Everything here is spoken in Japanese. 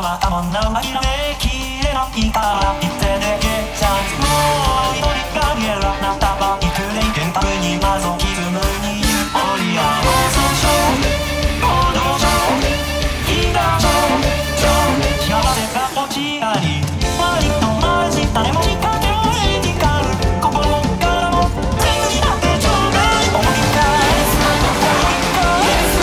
はたまんなめきれないから言ってでけちゃんもう一人が見えらなったばいくでいけんたにマゾキズムにゆおうや放送症行動症非談症症幸せが落ちあり割とマジ誰も仕掛けを絵にる心からも全部になってちょうだい思い返す思い返す